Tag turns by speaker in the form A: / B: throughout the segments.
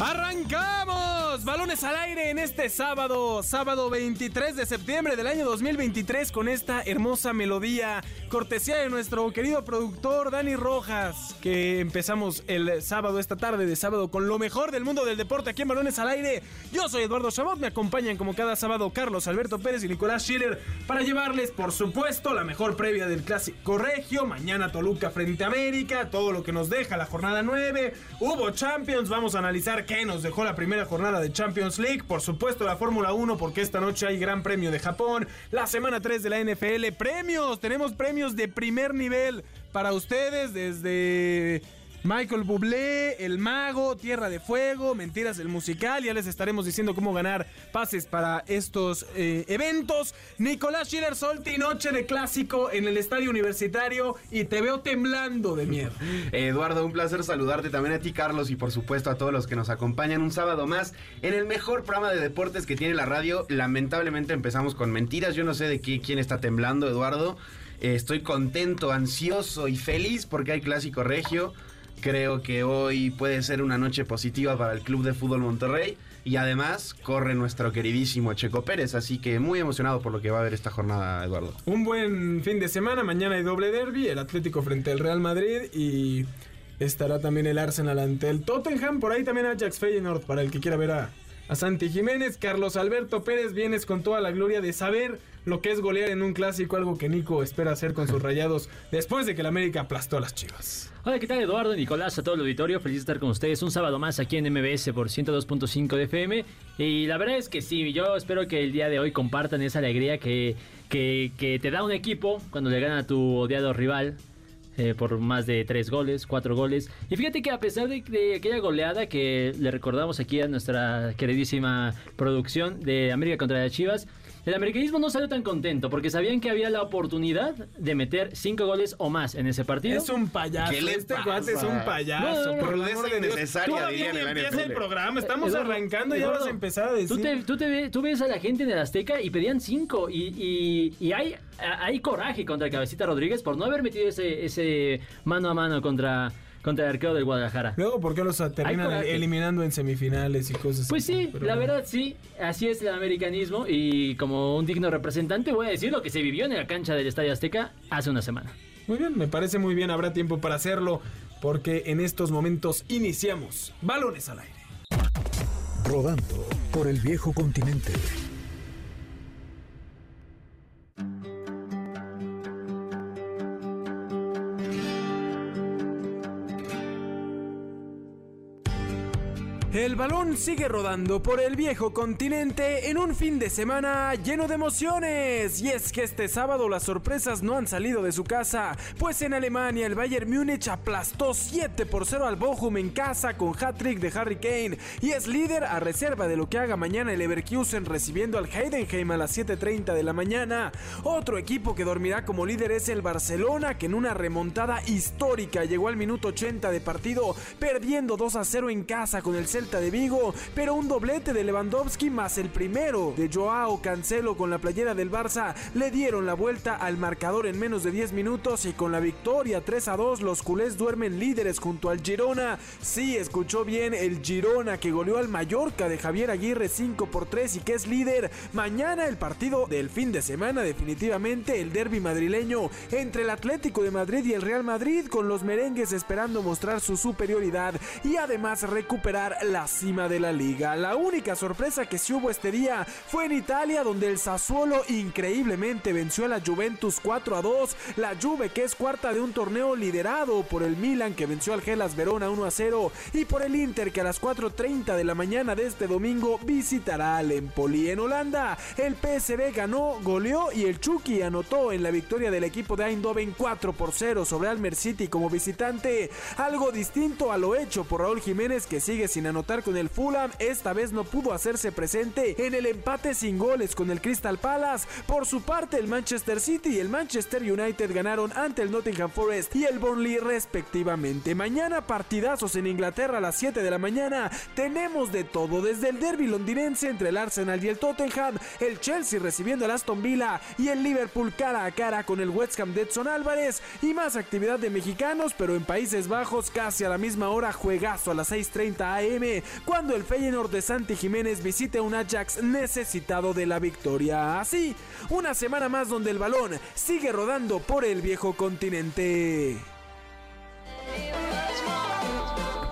A: ¡Arrancamos! Balones al aire en este sábado, sábado 23 de septiembre del año 2023 con esta hermosa melodía, cortesía de nuestro querido productor Dani Rojas, que empezamos el sábado, esta tarde de sábado, con lo mejor del mundo del deporte aquí en Balones al aire. Yo soy Eduardo Chabot, me acompañan como cada sábado Carlos Alberto Pérez y Nicolás Schiller para llevarles, por supuesto, la mejor previa del Clásico Regio, mañana Toluca frente a América, todo lo que nos deja la jornada 9, hubo Champions, vamos a analizar qué nos dejó la primera jornada de Champions League. Por supuesto, la Fórmula 1, porque esta noche hay Gran Premio de Japón. La semana 3 de la NFL. Premios, tenemos premios de primer nivel para ustedes desde Michael Bublé, El Mago, Tierra de Fuego, Mentiras el Musical. Ya les estaremos diciendo cómo ganar pases para estos eh, eventos. Nicolás Schiller Solti, noche de clásico en el estadio universitario y te veo temblando de miedo.
B: Eduardo, un placer saludarte también a ti, Carlos, y por supuesto a todos los que nos acompañan un sábado más en el mejor programa de deportes que tiene la radio. Lamentablemente empezamos con mentiras. Yo no sé de qué, quién está temblando, Eduardo. Eh, estoy contento, ansioso y feliz porque hay clásico regio. Creo que hoy puede ser una noche positiva para el Club de Fútbol Monterrey. Y además corre nuestro queridísimo Checo Pérez, así que muy emocionado por lo que va a haber esta jornada, Eduardo.
A: Un buen fin de semana, mañana hay doble derby, el Atlético frente al Real Madrid. Y estará también el Arsenal ante el Tottenham, por ahí también Ajax Feyenoord para el que quiera ver a, a Santi Jiménez. Carlos Alberto Pérez, vienes con toda la gloria de saber lo que es golear en un clásico, algo que Nico espera hacer con sus rayados después de que el América aplastó a las chivas.
C: Hola, ¿qué tal Eduardo, Nicolás, a todo el auditorio? Feliz de estar con ustedes un sábado más aquí en MBS por 102.5 de FM. Y la verdad es que sí, yo espero que el día de hoy compartan esa alegría que, que, te da un equipo cuando le gana a tu odiado rival. Eh, por más de tres goles, cuatro goles. Y fíjate que a pesar de, de, aquella goleada que le recordamos aquí a nuestra queridísima producción de América contra las Chivas, el americanismo no salió tan contento porque sabían que había la oportunidad de meter cinco goles o más en ese partido.
A: Es un payaso.
B: ¿Qué le
A: este cuate es un payaso.
B: No, no, no,
A: por amor de Dios. Todavía ni empieza
B: NFL.
A: el programa. Estamos
C: Eduardo,
A: arrancando y
C: Eduardo,
A: vas a empezar a decir.
C: Tú, te, tú, te ve- tú ves a la gente en el Azteca y pedían cinco. Y, y- y hay, hay coraje contra el Cabecita Rodríguez por no haber metido ese, ese mano a mano contra, contra el arquero del Guadalajara.
A: Luego, ¿por qué los terminan eliminando en semifinales y cosas
C: Pues
A: así?
C: sí,
A: Pero
C: la
A: bueno.
C: verdad sí, así es el americanismo y como un digno representante voy a decir lo que se vivió en la cancha del Estadio Azteca hace una semana.
A: Muy bien, me parece muy bien. Habrá tiempo para hacerlo porque en estos momentos iniciamos Balones al aire.
D: Rodando por el viejo continente.
A: El balón sigue rodando por el viejo continente en un fin de semana lleno de emociones. Y es que este sábado las sorpresas no han salido de su casa, pues en Alemania el Bayern Múnich aplastó 7 por 0 al Bochum en casa con hat-trick de Harry Kane y es líder a reserva de lo que haga mañana el Leverkusen recibiendo al Heidenheim a las 7.30 de la mañana. Otro equipo que dormirá como líder es el Barcelona que en una remontada histórica llegó al minuto 80 de partido perdiendo 2 a 0 en casa con el De Vigo, pero un doblete de Lewandowski más el primero de Joao Cancelo con la playera del Barça le dieron la vuelta al marcador en menos de 10 minutos y con la victoria 3 a 2 los culés duermen líderes junto al Girona. Sí, escuchó bien el Girona que goleó al Mallorca de Javier Aguirre 5 por 3 y que es líder. Mañana el partido del fin de semana definitivamente el derby madrileño entre el Atlético de Madrid y el Real Madrid con los merengues esperando mostrar su superioridad y además recuperar la cima de la liga. La única sorpresa que sí hubo este día fue en Italia donde el Sassuolo increíblemente venció a la Juventus 4 a 2. La Juve que es cuarta de un torneo liderado por el Milan que venció al Gelas Verona 1 a 0 y por el Inter que a las 4.30 de la mañana de este domingo visitará al Empoli. En Holanda el PSV ganó, goleó y el Chucky anotó en la victoria del equipo de Eindhoven 4 por 0 sobre Almer City como visitante. Algo distinto a lo hecho por Raúl Jiménez que sigue sin anotar anotar con el Fulham, esta vez no pudo hacerse presente en el empate sin goles con el Crystal Palace. Por su parte, el Manchester City y el Manchester United ganaron ante el Nottingham Forest y el Burnley respectivamente. Mañana partidazos en Inglaterra a las 7 de la mañana. Tenemos de todo, desde el derby londinense entre el Arsenal y el Tottenham, el Chelsea recibiendo al Aston Villa y el Liverpool cara a cara con el West Ham de Edson Álvarez y más actividad de mexicanos, pero en Países Bajos casi a la misma hora juegazo a las 6:30 am cuando el Feyenoord de Santi Jiménez visite un Ajax necesitado de la victoria. Así, una semana más donde el balón sigue rodando por el viejo continente.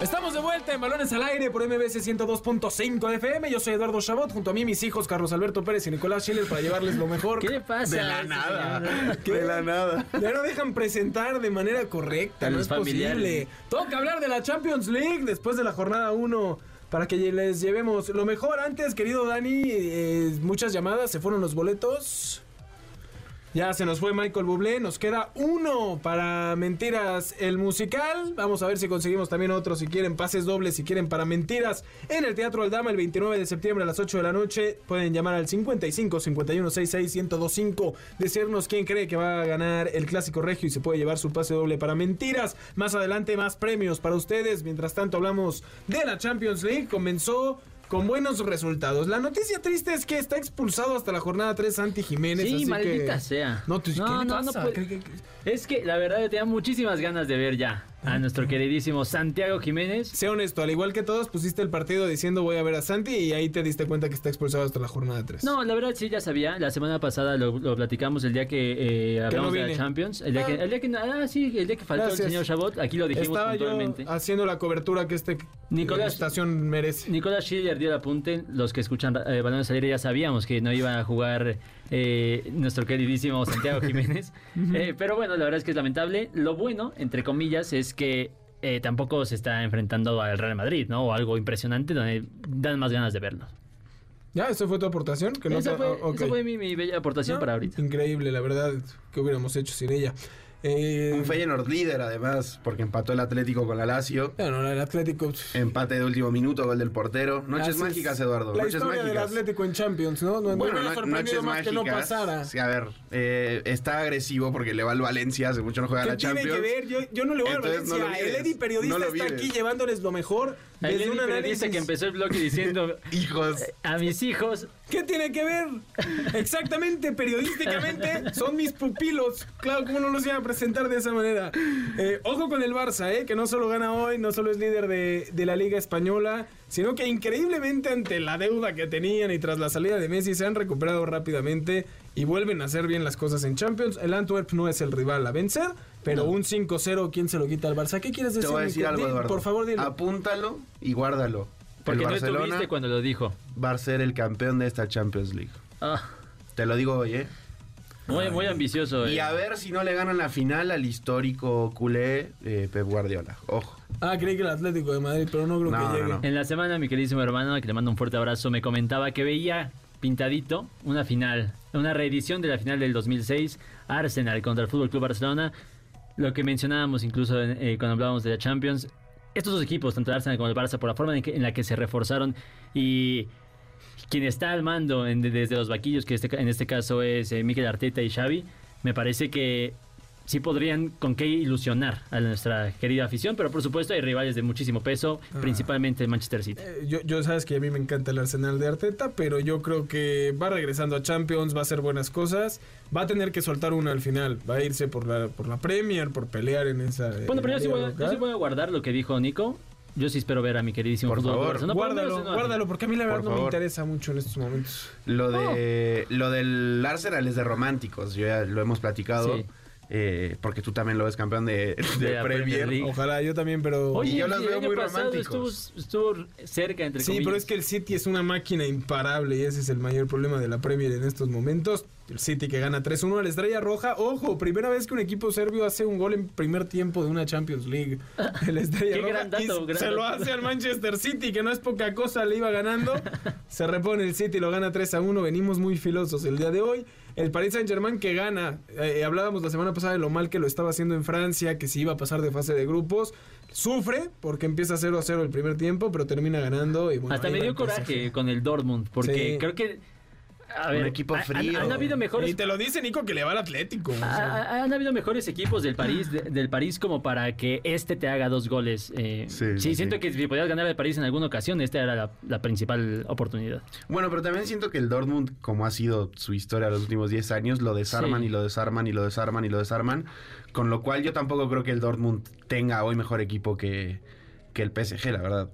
A: Estamos de vuelta en Balones al Aire por MBS 102.5 de FM. Yo soy Eduardo Chabot, junto a mí mis hijos Carlos Alberto Pérez y Nicolás Schiller para llevarles lo mejor.
C: ¿Qué le pasa?
B: De la nada.
C: señor?
B: De la nada.
A: Ya no dejan presentar de manera correcta, no es posible. Toca hablar de la Champions League después de la jornada 1 para que les llevemos lo mejor. Antes, querido Dani, eh, muchas llamadas, se fueron los boletos. Ya se nos fue Michael Bublé, nos queda uno para Mentiras el musical. Vamos a ver si conseguimos también otro si quieren pases dobles, si quieren para Mentiras en el Teatro Aldama el 29 de septiembre a las 8 de la noche. Pueden llamar al 55 51 66 1025, decirnos quién cree que va a ganar el clásico regio y se puede llevar su pase doble para Mentiras. Más adelante más premios para ustedes. Mientras tanto hablamos de la Champions League. Comenzó con buenos resultados. La noticia triste es que está expulsado hasta la jornada 3 Santi Jiménez.
C: Sí,
A: así que-
C: maldita sea.
A: No, ¿qué
C: No, no, no puede-. Es que la verdad yo tenía muchísimas ganas de ver ya a nuestro queridísimo Santiago Jiménez.
A: Sé honesto, al igual que todos, pusiste el partido diciendo voy a ver a Santi y ahí te diste cuenta que está expulsado hasta la jornada 3.
C: No, la verdad sí ya sabía. La semana pasada lo, lo platicamos el día que eh, hablamos
A: no
C: de la. Champions. El día que,
A: Ah.
C: el día que ah, sí, el día que faltó
A: Gracias.
C: el señor Chabot, aquí lo dijimos
A: Estaba yo haciendo la cobertura que este
C: Nicolás-
A: estación merece.
C: Nicolás Schiller dio el apunte. Los que escuchan eh, Balones al Aire ya sabíamos que no iba a jugar eh, nuestro queridísimo Santiago Jiménez. Eh, pero bueno, la verdad es que es lamentable. Lo bueno, entre comillas, es que eh, tampoco se está enfrentando al Real Madrid, ¿no? O algo impresionante donde dan más ganas de verlo.
A: ¿Ya? ¿Eso fue tu aportación? Que no
C: esa, fue,
A: oh, ok.
C: esa fue mi, mi bella aportación
A: No,
C: para ahorita.
A: Increíble, la verdad. ¿Qué hubiéramos hecho sin ella? Eh,
B: Un Feyenoord líder, además, porque empató el Atlético con la Lazio.
A: Bueno, el Atlético. pff,
B: Empate de último minuto, gol del portero. Noches
A: así
B: mágicas, Eduardo.
A: La
B: Noches
A: historia del
B: mágicas.
A: Atlético en Champions, ¿no? No, no
B: Bueno, no-
A: sorprendido
B: noches
A: más que no
B: mágicas.
A: pasara.
B: Sí, a ver, eh, está agresivo porque le va al Valencia, hace mucho no juega
A: ¿Qué
B: la
A: tiene
B: Champions.
A: que ver? Yo, yo no le voy a
B: Entonces, no
A: Valencia.
B: lo
A: el. Eddie periodista
B: No
A: está aquí llevándoles lo mejor.
C: El
A: desde
C: Eddie
A: un
C: periodista
A: análisis.
C: que empezó el bloque diciendo
B: Hijos.
C: a mis hijos
A: ¿Qué tiene que ver? Exactamente, periodísticamente son mis pupilos. Claro, ¿cómo no los iban a presentar de esa manera? Eh, ojo con el Barça, eh, que no solo gana hoy, no solo es líder de, de la Liga Española, sino que increíblemente ante la deuda que tenían y tras la salida de Messi se han recuperado rápidamente y vuelven a hacer bien las cosas en Champions. El Antwerp no es el rival a vencer, pero un 5-0, ¿quién se lo quita al Barça? ¿Qué quieres
B: Te
A: decir?
B: voy a decir algo, Eduardo.
A: Por favor, dilo.
B: Apúntalo y guárdalo.
C: porque
B: el
C: no
B: Barcelona
C: estuviste cuando lo dijo.
B: va a ser el campeón de esta Champions League.
C: Ah,
B: Te lo digo hoy, ¿eh?
C: Muy, muy ambicioso.
B: Y
C: eh.
B: a ver si no le ganan la final al histórico culé eh, Pep Guardiola. Ojo.
A: Ah, creí que el Atlético de Madrid, pero no creo
B: No,
A: que
B: no,
A: llegue.
B: no.
C: En la semana, mi queridísimo hermano, que le mando un fuerte abrazo, me comentaba que veía pintadito una final, una reedición de la final del 2006, Arsenal contra el Fútbol Club Barcelona. Lo que mencionábamos incluso eh, cuando hablábamos de la Champions. Estos dos equipos, tanto el Arsenal como el Barça, por la forma en, que- en la que se reforzaron y quien está al mando en- desde los vaquillos, que este, en este caso es eh, Mikel Arteta y Xavi, me parece que sí podrían con qué ilusionar a nuestra querida afición, pero por supuesto hay rivales de muchísimo peso, principalmente el Manchester City.
A: Eh, Yo, yo sabes que a mí me encanta el Arsenal de Arteta, pero yo creo que va regresando a Champions, va a hacer buenas cosas, va a tener que soltar una al final, va a irse por la, por la Premier, por pelear en esa.
C: Bueno, pero yo sí, voy yo sí voy a guardar lo que dijo Nico. Yo sí espero ver a mi queridísimo
B: Por favor,
C: Barcelona,
A: guárdalo, guárdalo, porque a mí la verdad no me interesa mucho en estos momentos.
B: Lo de lo del Arsenal es de románticos, yo ya lo hemos platicado.
C: Sí.
B: eh, porque tú también lo ves campeón de, de
C: Premier.
A: Ojalá, yo también, pero.
C: Oye,
B: Y yo
C: el
B: veo muy románticos.
C: Estuvo, estuvo cerca, entre
A: Sí,
C: comillas.
A: pero es que el City es una máquina imparable y ese es el mayor problema de la Premier en estos momentos. El City que gana 3-1 a la Estrella Roja. Ojo, primera vez que un equipo serbio hace un gol en primer tiempo de una Champions League. El Estrella
C: Qué
A: Roja.
C: gran dato,
A: y
C: gran
A: se lo hace al Manchester City, que no es poca cosa, le iba ganando. Se repone el City, lo gana 3-1. Venimos muy filosos el día de hoy. El Paris Saint Germain que gana. Eh, hablábamos la semana pasada de lo mal que lo estaba haciendo en Francia, que si iba a pasar de fase de grupos. Sufre porque empieza 0 a 0 el primer tiempo, pero termina ganando. Y bueno,
C: Hasta me dio coraje con el Dortmund, porque
A: Sí.
C: creo que. A ver,
B: Un equipo
C: han-
B: frío.
C: Han, habido mejores
A: Y te lo dice Nico que le va al Atlético. o sea.
C: Han habido mejores equipos del París, de- del París como para que este te haga dos goles. eh,
B: Sí,
C: sí,
B: sí,
C: siento que si podías ganar el París en alguna ocasión, esta era la, la principal oportunidad.
B: Bueno, pero también siento que el Dortmund, como ha sido su historia los últimos 10 años, lo desarman
C: Sí.
B: y lo desarman y lo desarman y lo desarman. Con lo cual yo tampoco creo que el Dortmund tenga hoy mejor equipo que, que el PSG, la verdad.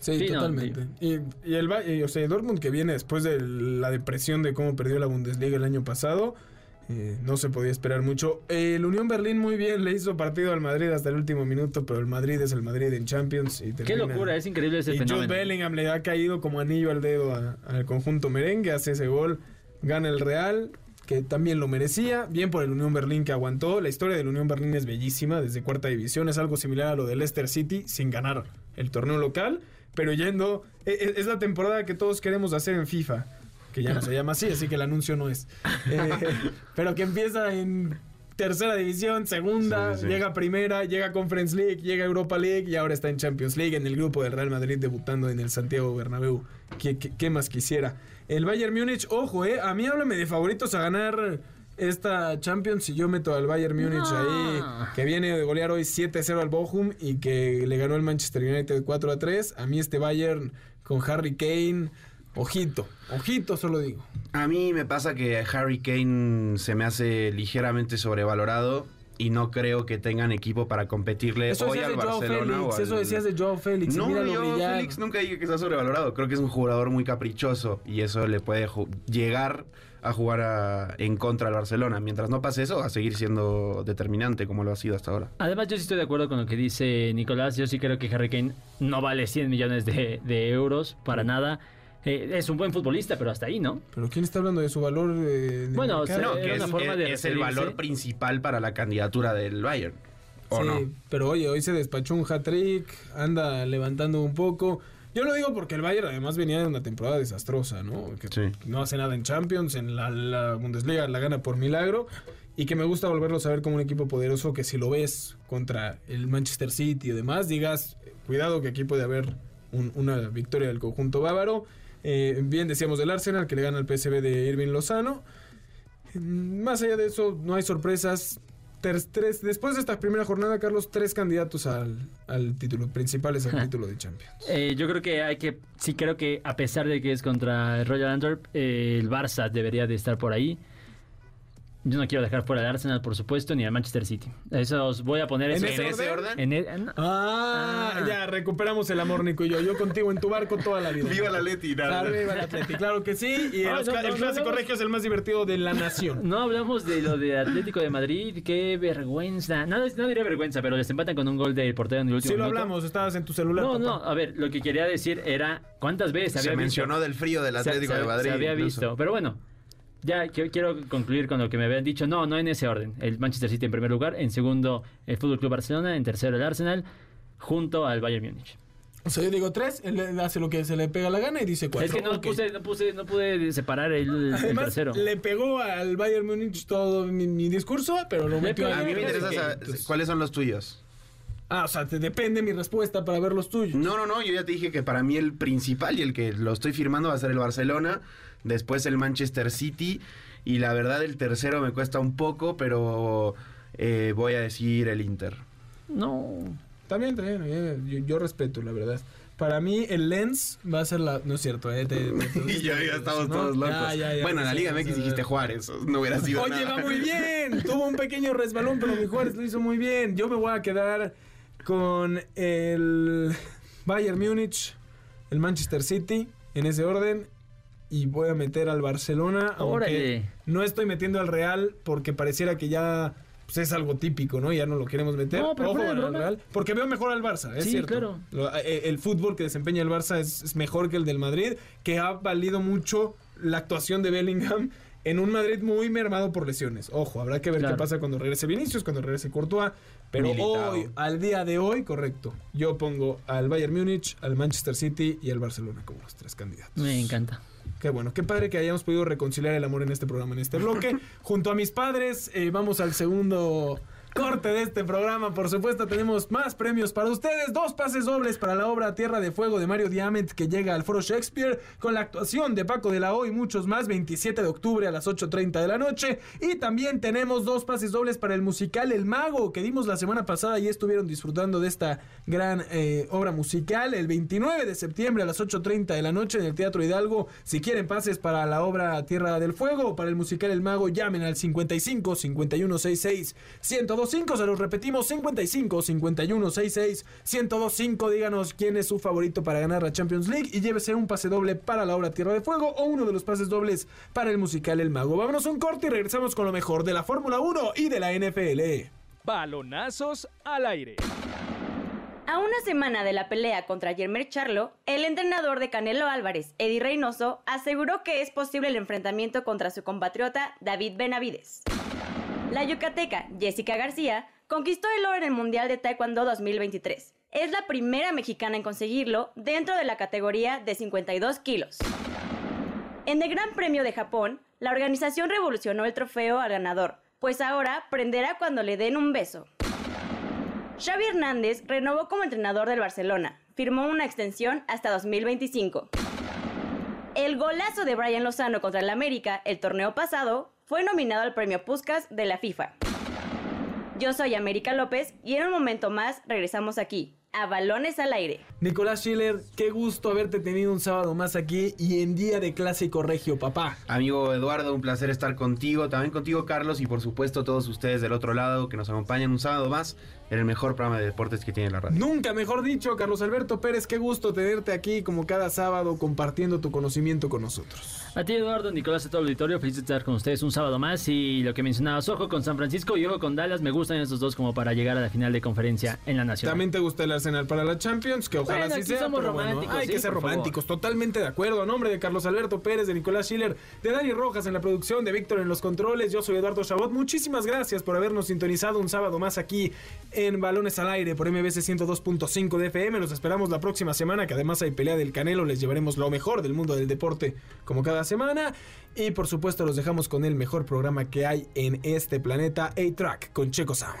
A: Sí,
C: Sí, no,
A: totalmente. y, y el y, o sea, Dortmund que viene después de la depresión de cómo perdió la Bundesliga el año pasado, eh, no se podía esperar mucho. El Unión Berlín muy bien le hizo partido al Madrid hasta el último minuto, pero el Madrid es el Madrid en Champions. Y
C: Qué locura, es increíble ese
A: Y Jude
C: fenómeno.
A: Bellingham le ha caído como anillo al dedo al conjunto merengue, hace ese gol, gana el Real, que también lo merecía, bien por el Unión Berlín que aguantó. La historia del Unión Berlín es bellísima, desde cuarta división, es algo similar a lo de Leicester City, sin ganar el torneo local, pero yendo, e- e- es la temporada que todos queremos hacer en FIFA, que ya no se llama así, así que el anuncio no es. Eh, pero que empieza en tercera división, segunda,
B: Sí, sí, sí.
A: llega a primera, llega a Conference League, llega a Europa League y ahora está en Champions League en el grupo del Real Madrid debutando en el Santiago Bernabéu. ¿Qué, qué- qué más quisiera? El Bayern Múnich, ojo, eh, a mí háblame de favoritos a ganar esta Champions y yo meto al Bayern Múnich
C: No.
A: ahí, que viene de golear hoy 7-0 al Bochum y que le ganó el Manchester United 4-3. A mí este Bayern con Harry Kane, ojito, ojito solo digo.
B: A mí me pasa que Harry Kane se me hace ligeramente sobrevalorado y no creo que tengan equipo para competirle
A: Eso
B: hoy
A: decías
B: al
A: de Joao
B: Barcelona
A: Félix,
B: o al-
A: eso decías de Joao Félix.
B: No,
A: brillar.
B: Félix nunca dije que está sobrevalorado. Creo que es un jugador muy caprichoso y eso le puede llegar a jugar a- en contra del Barcelona. Mientras no pase eso, va a seguir siendo determinante como lo ha sido hasta ahora.
C: Además, yo sí estoy de acuerdo con lo que dice Nicolás. Yo sí creo que Harry Kane no vale 100 millones de, de euros para nada. Eh, es un buen futbolista, pero hasta ahí, ¿no?
A: Pero ¿quién está hablando de su valor? eh, de
C: Bueno,
B: No, que es,
C: una forma
B: es-
C: de
B: es el valor principal para la candidatura del Bayern. ¿O
A: sí,
B: no?
A: pero oye, hoy se despachó un hat-trick, anda levantando un poco. Yo lo digo porque el Bayern además venía de una temporada desastrosa, ¿no? Que
B: Sí.
A: no hace nada en Champions, en la, la Bundesliga la gana por milagro. Y que me gusta volverlos a ver como un equipo poderoso que si lo ves contra el Manchester City y demás, digas, cuidado que aquí puede haber un- una victoria del conjunto bávaro. Eh, bien decíamos del Arsenal que le gana al PSV de Irving Lozano. Más allá de eso, no hay sorpresas. Ter- tres- después de esta primera jornada, Carlos, tres candidatos al, al título, principales al título de Champions.
C: Eh, yo creo que hay que, sí creo que a pesar de que es contra el Royal Antwerp, eh, el Barça debería de estar por ahí. Yo no quiero dejar fuera al Arsenal, por supuesto, ni al Manchester City. Eso os voy a poner
A: ¿En ese orden?
C: en e- en-
A: Ah,
C: Ah.
A: ya recuperamos el amor, Nico y yo. Yo contigo en tu barco toda la vida.
B: Viva la Leti, nada.
A: Claro, viva la Atleti, claro que sí. Y
C: Ah,
A: el,
C: no, no,
A: el
C: no,
A: clásico
C: no.
A: regio es el más divertido de la nación.
C: No hablamos de lo de Atlético de Madrid, qué vergüenza. Nada, no diría vergüenza, pero les empatan con un gol del portero en el último
A: Sí lo
C: minuto.
A: hablamos, estabas en tu celular.
C: No,
A: papá.
C: no, a ver, lo que quería decir era cuántas veces
B: Se
C: había visto?
B: mencionó del frío del
C: Se-
B: Atlético
C: se-
B: de Madrid.
C: Se había
B: incluso.
C: visto, pero bueno. Ya qui- quiero concluir con lo que me habían dicho. No, no en ese orden. El Manchester City en primer lugar, en segundo el Fútbol Club Barcelona, en tercero el Arsenal, junto al Bayern Múnich.
A: O sea, yo digo tres, él hace lo que se le pega la gana y dice cuatro.
C: Es que no puse, no puse, no pude separar el, el
A: Además,
C: tercero.
A: le pegó al Bayern Múnich todo mi, mi discurso, pero lo metió
C: pegó.
B: A mí me interesa saber
A: entonces-
B: cuáles son los tuyos.
A: Ah, o sea, te depende mi respuesta para ver los tuyos.
B: No, no, no, yo ya te dije que para mí el principal y el que lo estoy firmando va a ser el Barcelona, después el Manchester City y la verdad el tercero me cuesta un poco, pero eh, voy a decir el Inter.
C: No.
A: Está bien, está bien, bien, Yo, yo respeto, la verdad. Para mí, el Lens va a ser la. No es cierto, ¿eh? Te- te- te-
B: Y ya, ya estamos
A: ¿no?
B: todos locos.
A: Ya, ya, ya,
B: bueno, en la Liga MX dijiste Juárez, no hubiera sido
A: Oye,
B: nada.
A: va muy bien. Tuvo un pequeño resbalón, pero mi Juárez lo hizo muy bien. Yo me voy a quedar con el Bayern Múnich, el Manchester City, en ese orden. Y voy a meter al Barcelona. Aunque
C: Órale.
A: no estoy metiendo al Real porque pareciera que ya pues, es algo típico, ¿no? Ya no lo queremos meter.
C: No, pero
A: Ojo
C: broma.
A: Real. Porque veo mejor al Barça, es
C: Sí,
A: cierto.
C: claro.
A: Lo- eh, el fútbol que desempeña el Barça es, es mejor que el del Madrid, que ha valido mucho la actuación de Bellingham en un Madrid muy mermado por lesiones. Ojo, habrá que ver
C: Claro.
A: qué pasa cuando regrese Vinicius, cuando regrese Courtois. Pero hoy, al día de hoy, correcto. Yo pongo al Bayern Múnich, al Manchester City y al Barcelona como los tres candidatos.
C: Me encanta.
A: Qué bueno, qué padre que hayamos podido reconciliar el amor en este programa, en este bloque. Junto a mis padres, eh, vamos al segundo corte de este programa. Por supuesto, tenemos más premios para ustedes. Dos pases dobles para la obra Tierra de Fuego de Mario Diamant que llega al Foro Shakespeare con la actuación de Paco de la O y muchos más. 27 de octubre a las 8.30 de la noche. Y también tenemos dos pases dobles para el musical El Mago que dimos la semana pasada y estuvieron disfrutando de esta gran eh, obra musical. El 29 de septiembre a las 8.30 de la noche en el Teatro Hidalgo. Si quieren pases para la obra Tierra del Fuego o para el musical El Mago, llamen al 55 5166 102 1025, se los repetimos, 55 51 66 1025. Díganos quién es su favorito para ganar la Champions League y llévese un pase doble para la obra Tierra de Fuego o uno de los pases dobles para el musical El Mago. Vámonos a un corte y regresamos con lo mejor de la Fórmula 1 y de la NFL.
E: Balonazos al aire.
F: A una semana de la pelea contra Jermer Charlo, el entrenador de Canelo Álvarez, Eddie Reynoso, aseguró que es posible el enfrentamiento contra su compatriota David Benavides. La yucateca Jessica García conquistó el oro en el Mundial de Taekwondo 2023. Es la primera mexicana en conseguirlo dentro de la categoría de 52 kilos. En el Gran Premio de Japón, la organización revolucionó el trofeo al ganador, pues ahora prenderá cuando le den un beso. Xavi Hernández renovó como entrenador del Barcelona, firmó una extensión hasta 2025. El golazo de Brian Lozano contra el América el torneo pasado fue nominado al premio Puskas de la FIFA. Yo soy América López y en un momento más regresamos aquí, a Balones al Aire.
A: Nicolás Schiller, qué gusto haberte tenido un sábado más aquí y en día de clásico regio, papá.
B: Amigo Eduardo, un placer estar contigo, también contigo Carlos y por supuesto todos ustedes del otro lado que nos acompañan un sábado más en el mejor programa de deportes que tiene la radio.
A: Nunca mejor dicho, Carlos Alberto Pérez, qué gusto tenerte aquí como cada sábado compartiendo tu conocimiento con nosotros.
C: A ti, Eduardo, Nicolás, a todo el auditorio, feliz de estar con ustedes un sábado más. Y lo que mencionabas, ojo con San Francisco y ojo con Dallas, me gustan estos dos como para llegar a la final de conferencia en la Nacional.
A: También te gusta el Arsenal para la Champions, que ojalá
C: Bueno,
A: sí
C: aquí
A: sea.
C: somos
A: bueno,
C: románticos,
A: hay
C: sí,
A: que ser
C: favor.
A: románticos, totalmente de acuerdo. A nombre de Carlos Alberto Pérez, de Nicolás Schiller, de Dani Rojas en la producción, de Víctor en los controles, yo soy Eduardo Chabot. Muchísimas gracias por habernos sintonizado un sábado más aquí en Balones al Aire por MBC 102.5 de FM. Los esperamos la próxima semana, que además hay pelea del Canelo. Les llevaremos lo mejor del mundo del deporte como cada semana. Y por supuesto, los dejamos con el mejor programa que hay en este planeta, A-Track, con Checo Sound.